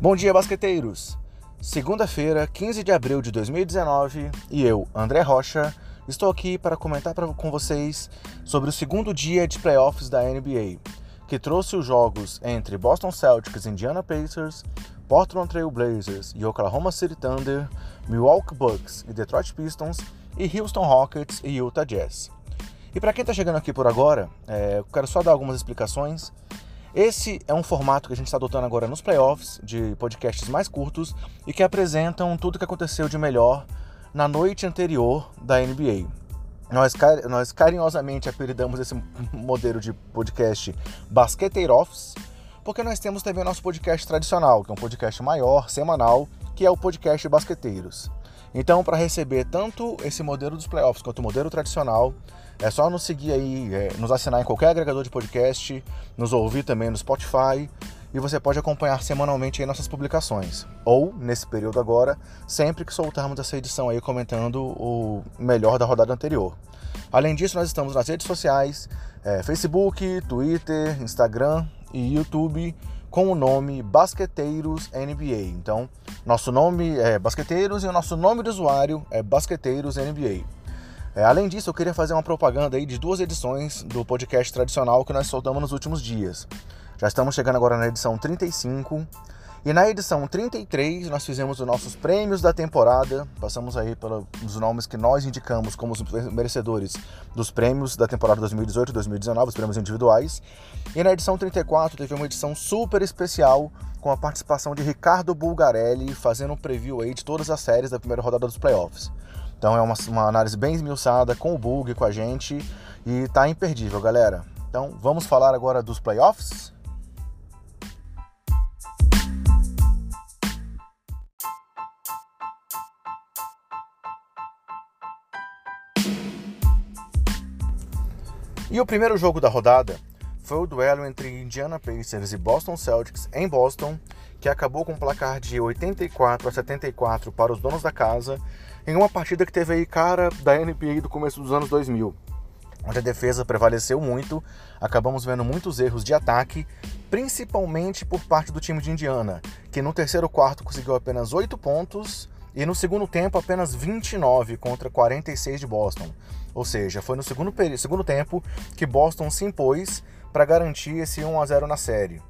Bom dia, basqueteiros! Segunda-feira, 15 de abril de 2019, e eu, André Rocha, estou aqui para comentar pra, com vocês sobre o segundo dia de playoffs da NBA, que trouxe os jogos entre Boston Celtics, Indiana Pacers, Portland Trail Blazers e Oklahoma City Thunder, Milwaukee Bucks e Detroit Pistons, e Houston Rockets e Utah Jazz. E para quem está chegando aqui por agora, é, eu quero só dar algumas explicações esse é um formato que a gente está adotando agora nos playoffs, de podcasts mais curtos e que apresentam tudo o que aconteceu de melhor na noite anterior da NBA. Nós, nós carinhosamente apelidamos esse modelo de podcast Basqueteiroffs, porque nós temos também o nosso podcast tradicional, que é um podcast maior, semanal, que é o podcast Basqueteiros. Então, para receber tanto esse modelo dos playoffs quanto o modelo tradicional, é só nos seguir aí, é, nos assinar em qualquer agregador de podcast, nos ouvir também no Spotify e você pode acompanhar semanalmente aí nossas publicações. Ou, nesse período agora, sempre que soltarmos essa edição aí comentando o melhor da rodada anterior. Além disso, nós estamos nas redes sociais, é, Facebook, Twitter, Instagram e YouTube com o nome Basqueteiros NBA. Então, nosso nome é Basqueteiros e o nosso nome de usuário é Basqueteiros NBA. É, além disso, eu queria fazer uma propaganda aí de duas edições do podcast tradicional que nós soltamos nos últimos dias. Já estamos chegando agora na edição 35. E na edição 33 nós fizemos os nossos prêmios da temporada, passamos aí pelos nomes que nós indicamos como os merecedores dos prêmios da temporada 2018 e 2019, os prêmios individuais. E na edição 34 teve uma edição super especial com a participação de Ricardo Bulgarelli fazendo um preview aí de todas as séries da primeira rodada dos playoffs. Então é uma, uma análise bem esmiuçada, com o bug, com a gente, e tá imperdível, galera. Então vamos falar agora dos playoffs? E o primeiro jogo da rodada foi o duelo entre Indiana Pacers e Boston Celtics em Boston, que acabou com um placar de 84 a 74 para os donos da casa, em uma partida que teve aí cara da NBA do começo dos anos 2000, onde a defesa prevaleceu muito, acabamos vendo muitos erros de ataque, principalmente por parte do time de Indiana, que no terceiro quarto conseguiu apenas 8 pontos e no segundo tempo apenas 29 contra 46 de Boston. Ou seja, foi no segundo, segundo tempo que Boston se impôs para garantir esse 1 a 0 na série.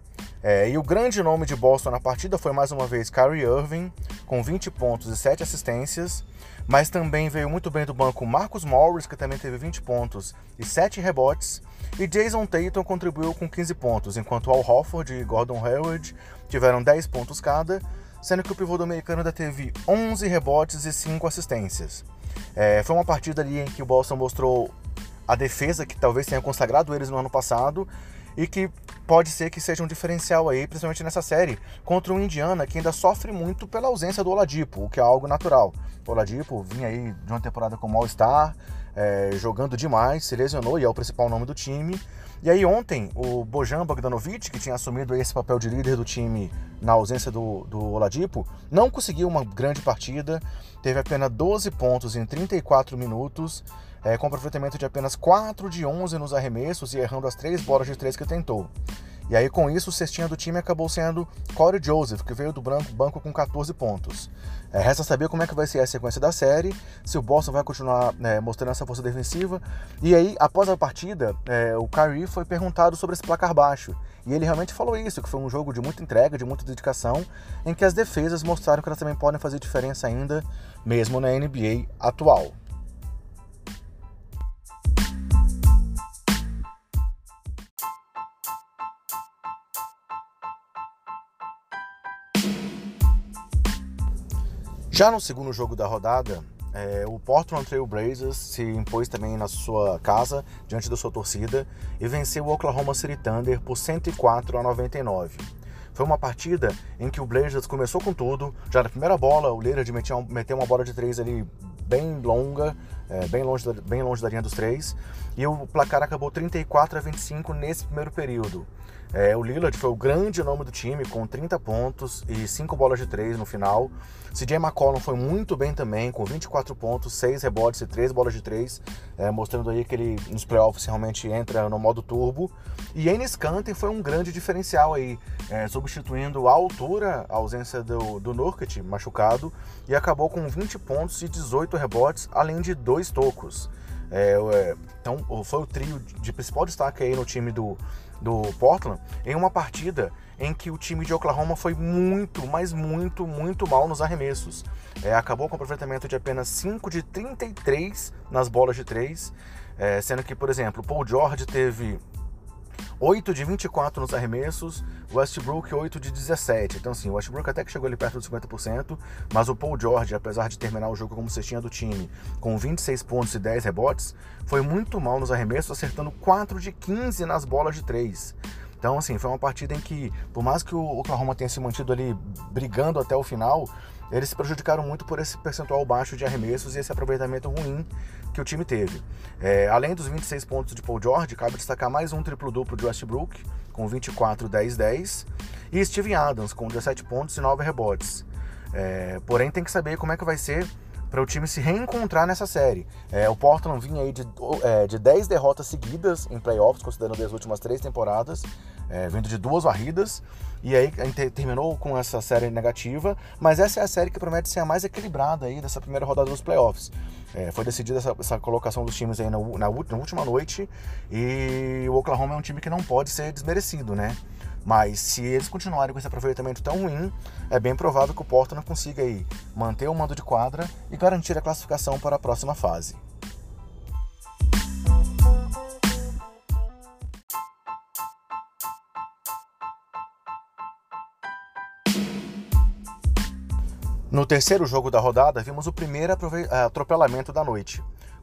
É, e o grande nome de Boston na partida foi mais uma vez Kyrie Irving, com 20 pontos e 7 assistências, mas também veio muito bem do banco Marcus Morris, que também teve 20 pontos e 7 rebotes, e Jason Tatum contribuiu com 15 pontos, enquanto Al Hofford e Gordon Hayward tiveram 10 pontos cada, sendo que o pivô dominicano ainda teve 11 rebotes e 5 assistências. É, foi uma partida ali em que o Boston mostrou a defesa que talvez tenha consagrado eles no ano passado e que pode ser que seja um diferencial aí, principalmente nessa série, contra o Indiana, que ainda sofre muito pela ausência do Oladipo, o que é algo natural. O Oladipo vinha aí de uma temporada como All-Star, é, jogando demais, se lesionou e é o principal nome do time. E aí ontem, o Bojan Bogdanovic, que tinha assumido esse papel de líder do time na ausência do, do Oladipo, não conseguiu uma grande partida, teve apenas 12 pontos em 34 minutos, é, com aproveitamento de apenas 4 de 11 nos arremessos e errando as 3 bolas de 3 que tentou. E aí, com isso, o cestinha do time acabou sendo Corey Joseph, que veio do banco com 14 pontos. É, resta saber como é que vai ser a sequência da série, se o Boston vai continuar é, mostrando essa força defensiva. E aí, após a partida, é, o Kyrie foi perguntado sobre esse placar baixo. E ele realmente falou isso, que foi um jogo de muita entrega, de muita dedicação, em que as defesas mostraram que elas também podem fazer diferença ainda, mesmo na NBA atual. Já no segundo jogo da rodada, é, o Portland Trail Blazers se impôs também na sua casa, diante da sua torcida, e venceu o Oklahoma City Thunder por 104 a 99. Foi uma partida em que o Blazers começou com tudo. Já na primeira bola, o Lillard meteu, uma bola de três ali bem longa, é, bem, longe da, bem longe da linha dos três. E o placar acabou 34 a 25 nesse primeiro período. É, o Lillard foi o grande nome do time, com 30 pontos e 5 bolas de 3 no final. CJ McCollum foi muito bem também, com 24 pontos, 6 rebotes e 3 bolas de 3, é, mostrando aí que ele nos playoffs realmente entra no modo turbo. E Enes Kanter foi um grande diferencial aí, é, substituindo a altura, a ausência do, do Nurkic, machucado, e acabou com 20 pontos e 18 rebotes, além de dois tocos. É, é, então foi o trio de principal destaque aí no time do, do Portland em uma partida em que o time de Oklahoma foi muito, mas muito, muito mal nos arremessos. É, acabou com aproveitamento de apenas 5 de 33 nas bolas de 3, é, sendo que, por exemplo, Paul George teve 8 de 24 nos arremessos, Westbrook 8 de 17. Então, assim, o Westbrook até que chegou ali perto dos 50%, mas o Paul George, apesar de terminar o jogo como cestinha do time, com 26 pontos e 10 rebotes, foi muito mal nos arremessos, acertando 4 de 15 nas bolas de 3. Então, assim, foi uma partida em que, por mais que o Oklahoma tenha se mantido ali brigando até o final, eles se prejudicaram muito por esse percentual baixo de arremessos e esse aproveitamento ruim que o time teve. É, além dos 26 pontos de Paul George, cabe destacar mais um triplo-duplo de Westbrook, com 24, 10, 10, e Steven Adams, com 17 pontos e 9 rebotes. É, porém, tem que saber como é que vai ser para o time se reencontrar nessa série. É, o Portland vinha aí de, é, de 10 derrotas seguidas em playoffs, considerando as últimas três temporadas, é, vindo de duas varridas, e aí terminou com essa série negativa, mas essa é a série que promete ser a mais equilibrada aí dessa primeira rodada dos playoffs. É, foi decidida essa, essa, colocação dos times aí na, na, na última noite, e o Oklahoma é um time que não pode ser desmerecido, né? Mas se eles continuarem com esse aproveitamento tão ruim, é bem provável que o Portland consiga aí manter o mando de quadra e garantir a classificação para a próxima fase. No terceiro jogo da rodada, vimos o primeiro atropelamento da noite,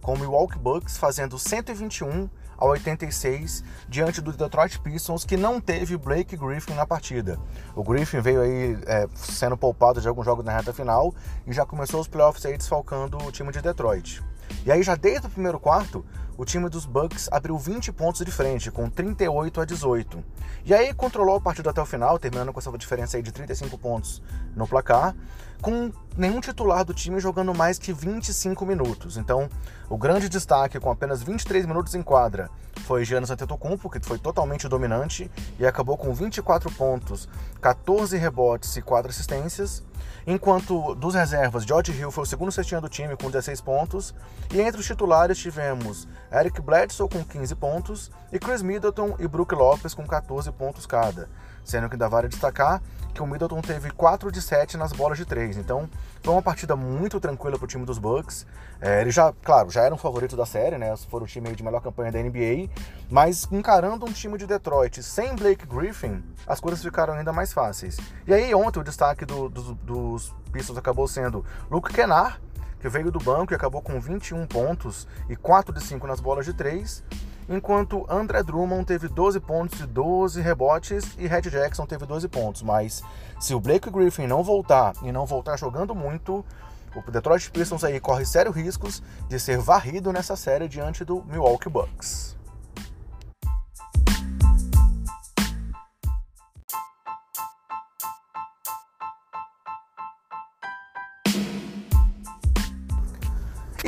com o Milwaukee Bucks fazendo 121 a 86 diante do Detroit Pistons, que não teve Blake Griffin na partida. O Griffin veio aí é, sendo poupado de alguns jogos na reta final e já começou os playoffs aí desfalcando o time de Detroit. E aí já desde o primeiro quarto, o time dos Bucks abriu 20 pontos de frente, com 38 a 18. E aí controlou a partida até o final, terminando com essa diferença de 35 pontos no placar, com nenhum titular do time jogando mais que 25 minutos. Então, o grande destaque com apenas 23 minutos em quadra foi Giannis Antetokounmpo, que foi totalmente dominante e acabou com 24 pontos, 14 rebotes e 4 assistências. Enquanto dos reservas, George Hill foi o segundo cestinha do time com 16 pontos. E entre os titulares tivemos Eric Bledsoe com 15 pontos e Chris Middleton e Brook Lopes com 14 pontos cada. Sendo que ainda vale destacar que o Middleton teve 4 de 7 nas bolas de 3. Então foi uma partida muito tranquila para o time dos Bucks. É, ele já, claro, já era um favorito da série, né? Foram o time de melhor campanha da NBA. Mas encarando um time de Detroit sem Blake Griffin, as coisas ficaram ainda mais fáceis. E aí ontem o destaque do, do, dos Pistons acabou sendo Luke Kennard, que veio do banco e acabou com 21 pontos e 4 de 5 nas bolas de 3, enquanto André Drummond teve 12 pontos e 12 rebotes e Red Jackson teve 12 pontos. Mas se o Blake Griffin não voltar e não voltar jogando muito, o Detroit Pistons aí corre sérios riscos de ser varrido nessa série diante do Milwaukee Bucks.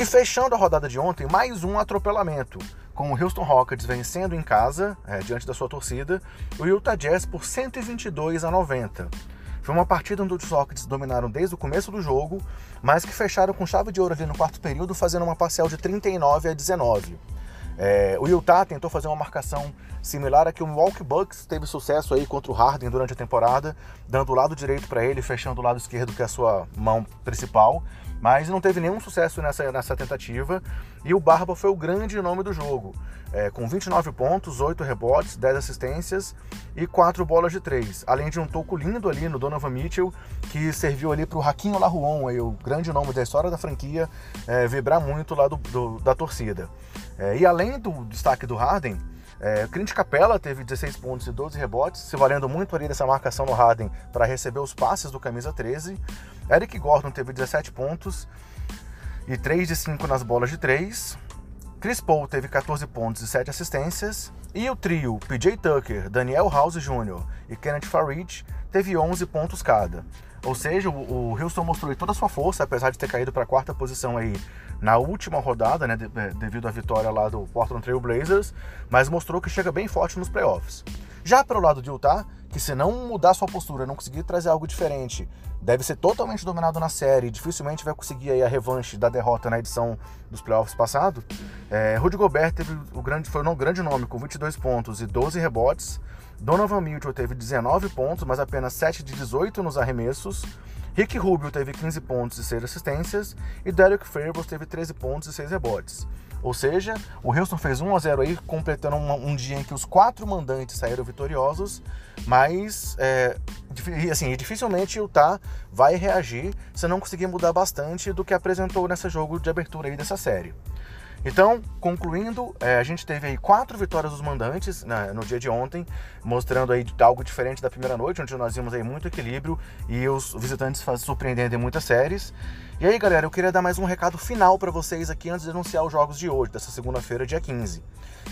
E fechando a rodada de ontem, mais um atropelamento, com o Houston Rockets vencendo em casa, é, diante da sua torcida, o Utah Jazz por 122 a 90. Foi uma partida onde os Rockets dominaram desde o começo do jogo, mas que fecharam com chave de ouro ali no quarto período, fazendo uma parcial de 39 a 19. É, o Utah tentou fazer uma marcação similar a que o Milwaukee Bucks teve sucesso aí contra o Harden durante a temporada, dando o lado direito para ele, fechando o lado esquerdo que é a sua mão principal mas não teve nenhum sucesso nessa, nessa tentativa. E o Barba foi o grande nome do jogo, é, com 29 pontos, 8 rebotes, 10 assistências e 4 bolas de 3. Além de um toco lindo ali no Donovan Mitchell, que serviu ali para o Raquinho Laruon, o grande nome da história da franquia, é, vibrar muito lá do, do da torcida. É, e além do destaque do Harden, é, Clint Capella teve 16 pontos e 12 rebotes, se valendo muito ali dessa marcação no Harden para receber os passes do camisa 13. Eric Gordon teve 17 pontos. e 3 de 5 nas bolas de 3. Chris Paul teve 14 pontos e 7 assistências. E o trio PJ Tucker, Daniel House Jr. e Kenneth Farid teve 11 pontos cada. Ou seja, o, Houston mostrou toda a sua força, apesar de ter caído para a quarta posição aí na última rodada, né, é, devido à vitória lá do Portland Trail Blazers, mas mostrou que chega bem forte nos playoffs. Já pelo lado de Utah, que se não mudar sua postura, não conseguir trazer algo diferente, deve ser totalmente dominado na série, dificilmente vai conseguir a revanche da derrota na edição dos playoffs passado. É, Rudy Gobert teve o grande, foi um grande nome, com 22 pontos e 12 rebotes. Donovan Mitchell teve 19 pontos, mas apenas 7 de 18 nos arremessos. Rick Rubio teve 15 pontos e 6 assistências. E Derek Favors teve 13 pontos e 6 rebotes. Ou seja, o Houston fez 1 a 0 aí, completando um, um dia em que os quatro mandantes saíram vitoriosos, mas é, assim, dificilmente o Utah vai reagir se não conseguir mudar bastante do que apresentou nesse jogo de abertura aí dessa série. Então, concluindo, é, a gente teve aí quatro vitórias dos mandantes né, no dia de ontem, mostrando aí algo diferente da primeira noite, onde nós vimos aí muito equilíbrio e os visitantes surpreendendo em muitas séries. E aí, galera, eu queria dar mais um recado final para vocês aqui antes de anunciar os jogos de hoje, dessa segunda-feira, dia 15.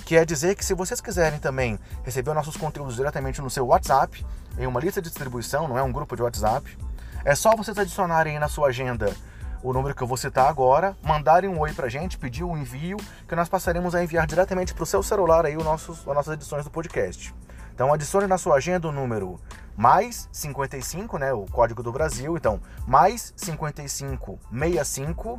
Que é dizer que se vocês quiserem também receber nossos conteúdos diretamente no seu WhatsApp, em uma lista de distribuição, não é um grupo de WhatsApp, é só vocês adicionarem na sua agenda o número que eu vou citar agora, mandarem um oi pra gente, pedir o um envio, que nós passaremos a enviar diretamente pro seu celular aí os nossos, as nossas edições do podcast. Então adicione na sua agenda o número mais 55, né, o código do Brasil, então mais 55 65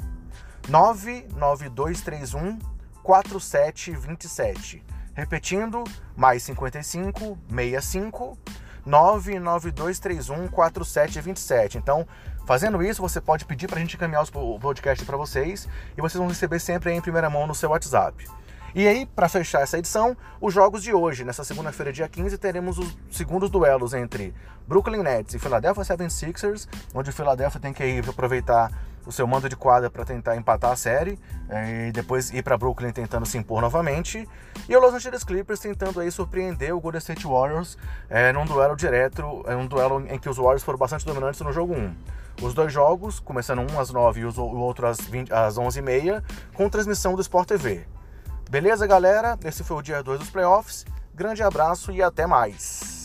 99231 4727. Repetindo, mais 55 65 99231 4727. Então, Fazendo isso, você pode pedir para a gente encaminhar o podcast para vocês e vocês vão receber sempre em primeira mão no seu WhatsApp. E aí, para fechar essa edição, os jogos de hoje. Nessa segunda-feira, dia 15, teremos os segundos duelos entre Brooklyn Nets e Philadelphia 76ers, onde o Philadelphia tem que ir aproveitar o seu mando de quadra para tentar empatar a série é, e depois ir para Brooklyn tentando se impor novamente. E o Los Angeles Clippers tentando aí surpreender o Golden State Warriors é, num duelo direto, é um duelo em que os Warriors foram bastante dominantes no jogo 1. Os dois jogos, começando um às 9 e o outro às, 20, às 11h30, com transmissão do Sport TV. Beleza, galera? Esse foi o dia 2 dos playoffs. Grande abraço e até mais.